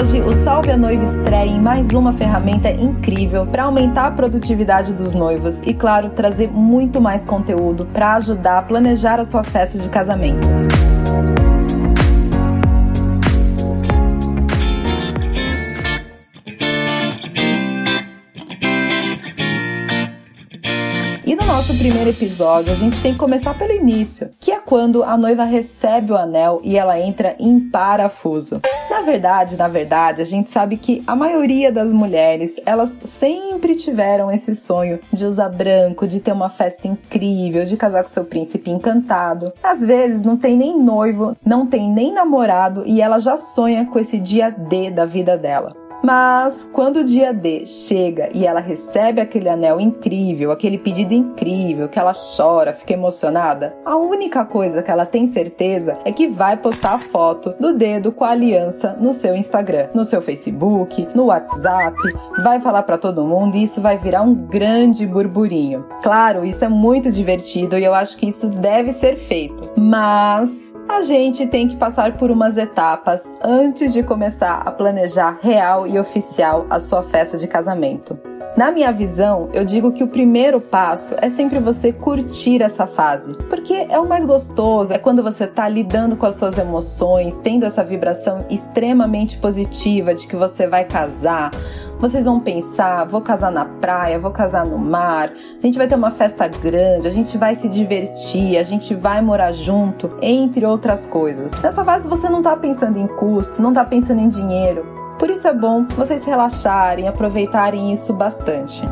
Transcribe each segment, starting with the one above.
hoje o Salve a Noiva estreia em mais uma ferramenta incrível para aumentar a produtividade dos noivos e, claro, trazer muito mais conteúdo para ajudar a planejar a sua festa de casamento. nosso primeiro episódio, a gente tem que começar pelo início, que é quando a noiva recebe o anel e ela entra em parafuso. Na verdade, na verdade, a gente sabe que a maioria das mulheres, elas sempre tiveram esse sonho de usar branco, de ter uma festa incrível, de casar com seu príncipe encantado. Às vezes não tem nem noivo, não tem nem namorado e ela já sonha com esse dia D da vida dela. Mas quando o dia D chega e ela recebe aquele anel incrível, aquele pedido incrível, que ela chora, fica emocionada, a única coisa que ela tem certeza é que vai postar a foto do dedo com a aliança no seu Instagram, no seu Facebook, no WhatsApp, vai falar para todo mundo e isso vai virar um grande burburinho. Claro, isso é muito divertido e eu acho que isso deve ser feito. Mas a gente tem que passar por umas etapas antes de começar a planejar real e oficial a sua festa de casamento. Na minha visão, eu digo que o primeiro passo é sempre você curtir essa fase, porque é o mais gostoso, é quando você está lidando com as suas emoções, tendo essa vibração extremamente positiva de que você vai casar, vocês vão pensar, vou casar na praia, vou casar no mar, a gente vai ter uma festa grande, a gente vai se divertir, a gente vai morar junto, entre outras coisas. Nessa fase você não tá pensando em custo, não tá pensando em dinheiro. Por isso é bom vocês relaxarem, aproveitarem isso bastante.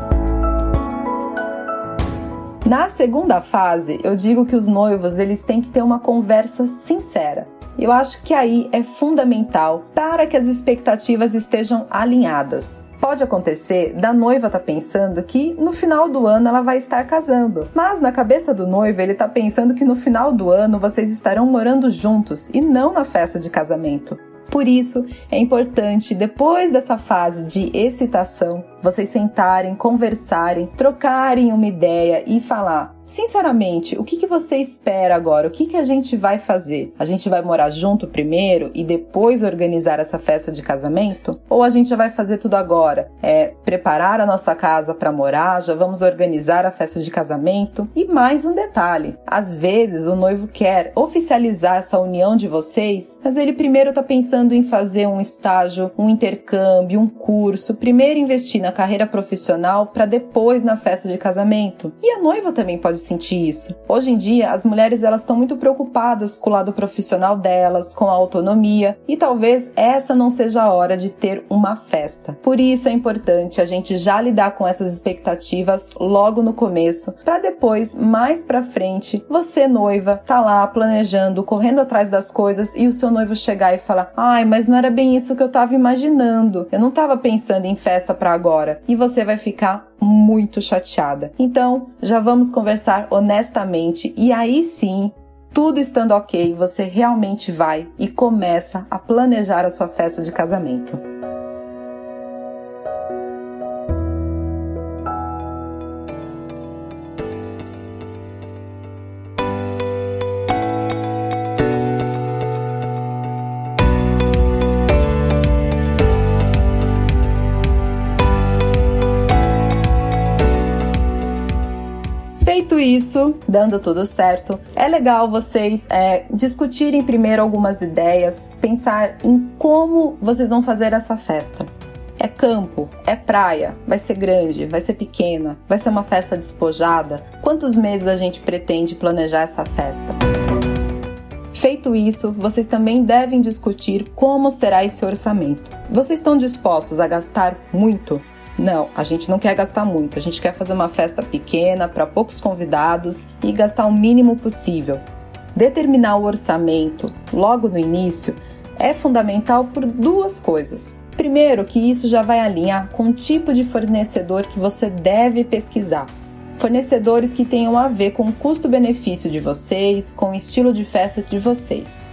Na segunda fase, eu digo que os noivos eles têm que ter uma conversa sincera. Eu acho que aí é fundamental para que as expectativas estejam alinhadas. Pode acontecer da noiva estar tá pensando que no final do ano ela vai estar casando, mas na cabeça do noivo ele está pensando que no final do ano vocês estarão morando juntos e não na festa de casamento. Por isso, é importante, depois dessa fase de excitação, vocês sentarem, conversarem, trocarem uma ideia e falar: Sinceramente, o que, que você espera agora? O que, que a gente vai fazer? A gente vai morar junto primeiro e depois organizar essa festa de casamento? Ou a gente já vai fazer tudo agora? É preparar a nossa casa para morar, já vamos organizar a festa de casamento? E mais um detalhe: às vezes o noivo quer oficializar essa união de vocês, mas ele primeiro está pensando em fazer um estágio, um intercâmbio, um curso, primeiro investir na carreira profissional para depois na festa de casamento. E a noiva também pode sentir isso. Hoje em dia, as mulheres elas estão muito preocupadas com o lado profissional delas, com a autonomia, e talvez essa não seja a hora de ter uma festa. Por isso é importante a gente já lidar com essas expectativas logo no começo, para depois, mais para frente, você noiva tá lá planejando, correndo atrás das coisas e o seu noivo chegar e falar: "Ai, mas não era bem isso que eu tava imaginando. Eu não tava pensando em festa para agora". E você vai ficar muito chateada. Então, já vamos conversar honestamente e aí sim tudo estando ok, você realmente vai e começa a planejar a sua festa de casamento. Isso, dando tudo certo, é legal vocês é, discutirem primeiro algumas ideias, pensar em como vocês vão fazer essa festa. É campo, é praia, vai ser grande, vai ser pequena, vai ser uma festa despojada. Quantos meses a gente pretende planejar essa festa? Feito isso, vocês também devem discutir como será esse orçamento. Vocês estão dispostos a gastar muito? Não, a gente não quer gastar muito, a gente quer fazer uma festa pequena para poucos convidados e gastar o mínimo possível. Determinar o orçamento logo no início é fundamental por duas coisas. Primeiro, que isso já vai alinhar com o tipo de fornecedor que você deve pesquisar. Fornecedores que tenham a ver com o custo-benefício de vocês, com o estilo de festa de vocês.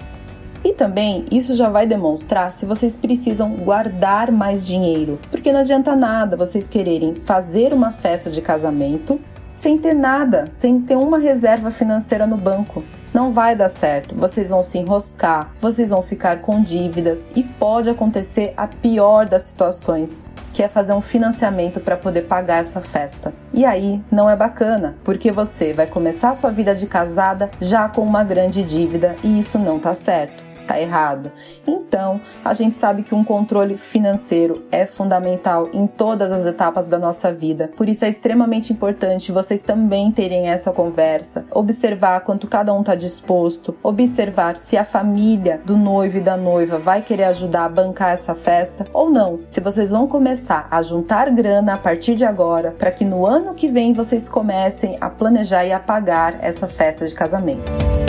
Também isso já vai demonstrar se vocês precisam guardar mais dinheiro, porque não adianta nada vocês quererem fazer uma festa de casamento sem ter nada, sem ter uma reserva financeira no banco. Não vai dar certo. Vocês vão se enroscar, vocês vão ficar com dívidas e pode acontecer a pior das situações, que é fazer um financiamento para poder pagar essa festa. E aí não é bacana, porque você vai começar sua vida de casada já com uma grande dívida e isso não tá certo tá errado. Então, a gente sabe que um controle financeiro é fundamental em todas as etapas da nossa vida. Por isso é extremamente importante vocês também terem essa conversa, observar quanto cada um tá disposto, observar se a família do noivo e da noiva vai querer ajudar a bancar essa festa ou não. Se vocês vão começar a juntar grana a partir de agora, para que no ano que vem vocês comecem a planejar e a pagar essa festa de casamento.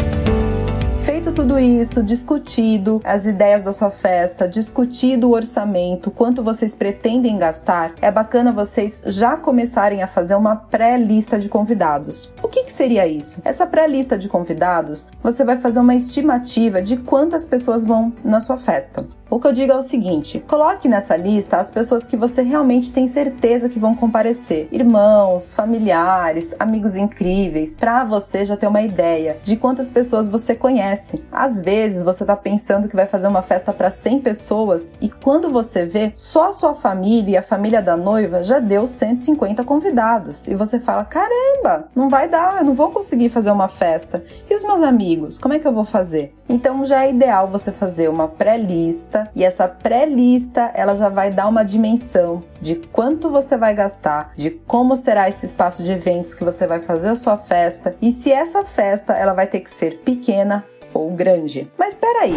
Feito tudo isso, discutido as ideias da sua festa, discutido o orçamento, quanto vocês pretendem gastar, é bacana vocês já começarem a fazer uma pré-lista de convidados. O que, que seria isso? Essa pré-lista de convidados, você vai fazer uma estimativa de quantas pessoas vão na sua festa. O que eu digo é o seguinte: coloque nessa lista as pessoas que você realmente tem certeza que vão comparecer, irmãos, familiares, amigos incríveis, para você já ter uma ideia de quantas pessoas você conhece. Às vezes você tá pensando que vai fazer uma festa para 100 pessoas e quando você vê, só a sua família e a família da noiva já deu 150 convidados. E você fala: "Caramba, não vai dar, eu não vou conseguir fazer uma festa. E os meus amigos, como é que eu vou fazer?" Então já é ideal você fazer uma pré-lista lista e essa pré-lista ela já vai dar uma dimensão de quanto você vai gastar, de como será esse espaço de eventos que você vai fazer a sua festa e se essa festa ela vai ter que ser pequena ou grande. Mas espera aí.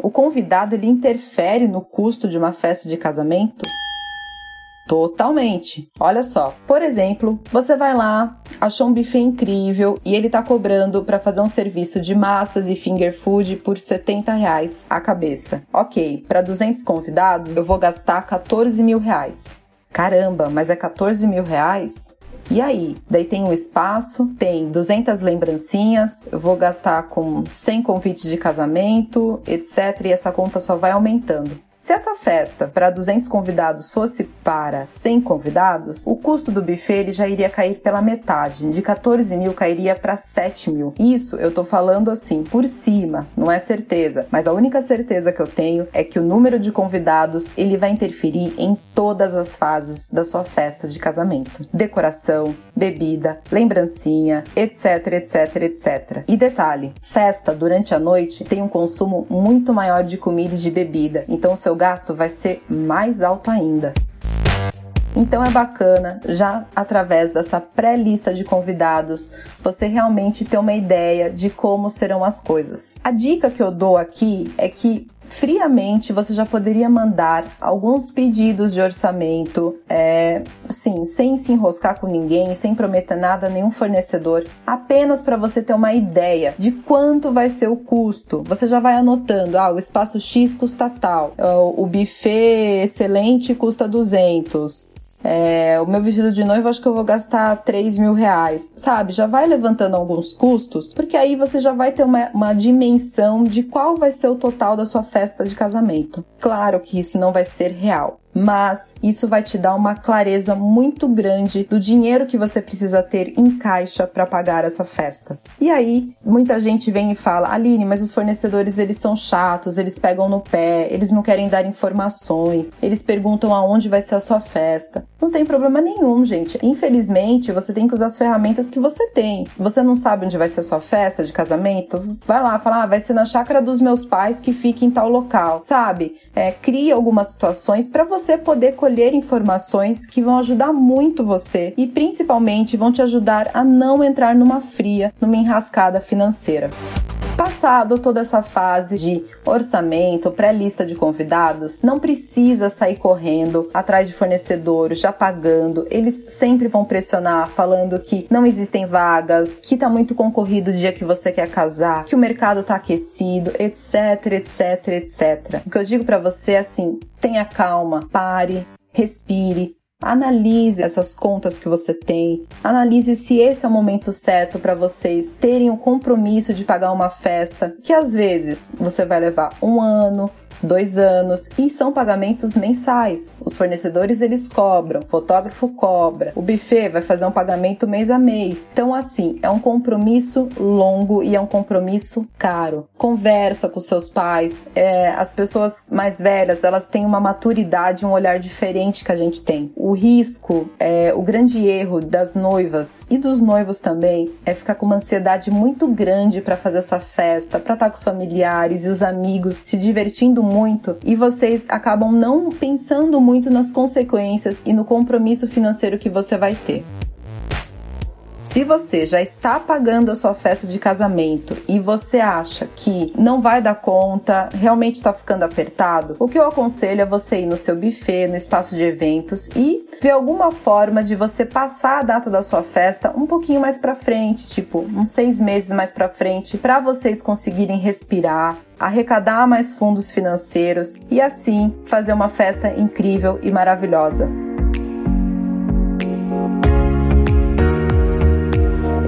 O convidado ele interfere no custo de uma festa de casamento? Totalmente. Olha só, por exemplo, você vai lá, achou um buffet incrível e ele tá cobrando para fazer um serviço de massas e finger food por 70 reais a cabeça. Ok, para 200 convidados eu vou gastar 14 mil reais. Caramba, mas é 14 mil reais? E aí? Daí tem o espaço, tem 200 lembrancinhas, eu vou gastar com 100 convites de casamento, etc. E essa conta só vai aumentando. Se essa festa para 200 convidados fosse para 100 convidados, o custo do buffet ele já iria cair pela metade, de 14 mil cairia para 7 mil. Isso eu tô falando assim por cima, não é certeza, mas a única certeza que eu tenho é que o número de convidados ele vai interferir em todas as fases da sua festa de casamento: decoração, bebida, lembrancinha, etc, etc, etc. E detalhe: festa durante a noite tem um consumo muito maior de comida e de bebida, então seu gasto vai ser mais alto ainda. Então é bacana, já através dessa pré-lista de convidados, você realmente ter uma ideia de como serão as coisas. A dica que eu dou aqui é que friamente você já poderia mandar alguns pedidos de orçamento, é, sim, sem se enroscar com ninguém, sem prometer nada a nenhum fornecedor, apenas para você ter uma ideia de quanto vai ser o custo. Você já vai anotando, ah, o espaço X custa tal, o buffet excelente custa 200, é, o meu vestido de noiva acho que eu vou gastar 3 mil reais, sabe? Já vai levantando alguns custos, porque aí você já vai ter uma, uma dimensão de qual vai ser o total da sua festa de casamento. Claro que isso não vai ser real, mas isso vai te dar uma clareza muito grande do dinheiro que você precisa ter em caixa para pagar essa festa. E aí, muita gente vem e fala: "Aline, mas os fornecedores eles são chatos, eles pegam no pé, eles não querem dar informações, eles perguntam aonde vai ser a sua festa". Não tem problema nenhum, gente. Infelizmente, você tem que usar as ferramentas que você tem. Você não sabe onde vai ser a sua festa de casamento? Vai lá, fala: ah, "vai ser na chácara dos meus pais que fica em tal local", sabe? É, cria algumas situações para você você poder colher informações que vão ajudar muito você e principalmente vão te ajudar a não entrar numa fria, numa enrascada financeira. Passado toda essa fase de orçamento, pré-lista de convidados, não precisa sair correndo atrás de fornecedores, já pagando. Eles sempre vão pressionar, falando que não existem vagas, que tá muito concorrido o dia que você quer casar, que o mercado tá aquecido, etc, etc, etc. O que eu digo para você é assim: tenha calma, pare, respire, Analise essas contas que você tem, analise se esse é o momento certo para vocês terem o compromisso de pagar uma festa, que às vezes você vai levar um ano, dois anos e são pagamentos mensais. Os fornecedores eles cobram, fotógrafo cobra, o buffet vai fazer um pagamento mês a mês. Então, assim, é um compromisso longo e é um compromisso caro. Conversa com seus pais, é, as pessoas mais velhas elas têm uma maturidade, um olhar diferente que a gente tem. O risco, é, o grande erro das noivas e dos noivos também é ficar com uma ansiedade muito grande para fazer essa festa, para estar com os familiares e os amigos, se divertindo muito e vocês acabam não pensando muito nas consequências e no compromisso financeiro que você vai ter. Se você já está pagando a sua festa de casamento e você acha que não vai dar conta, realmente está ficando apertado, o que eu aconselho é você ir no seu buffet, no espaço de eventos e ver alguma forma de você passar a data da sua festa um pouquinho mais para frente, tipo uns seis meses mais para frente, para vocês conseguirem respirar, arrecadar mais fundos financeiros e assim fazer uma festa incrível e maravilhosa.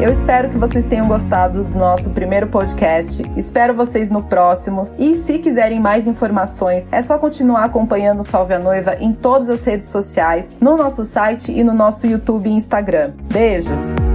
Eu espero que vocês tenham gostado do nosso primeiro podcast. Espero vocês no próximo. E se quiserem mais informações, é só continuar acompanhando o Salve a Noiva em todas as redes sociais, no nosso site e no nosso YouTube e Instagram. Beijo!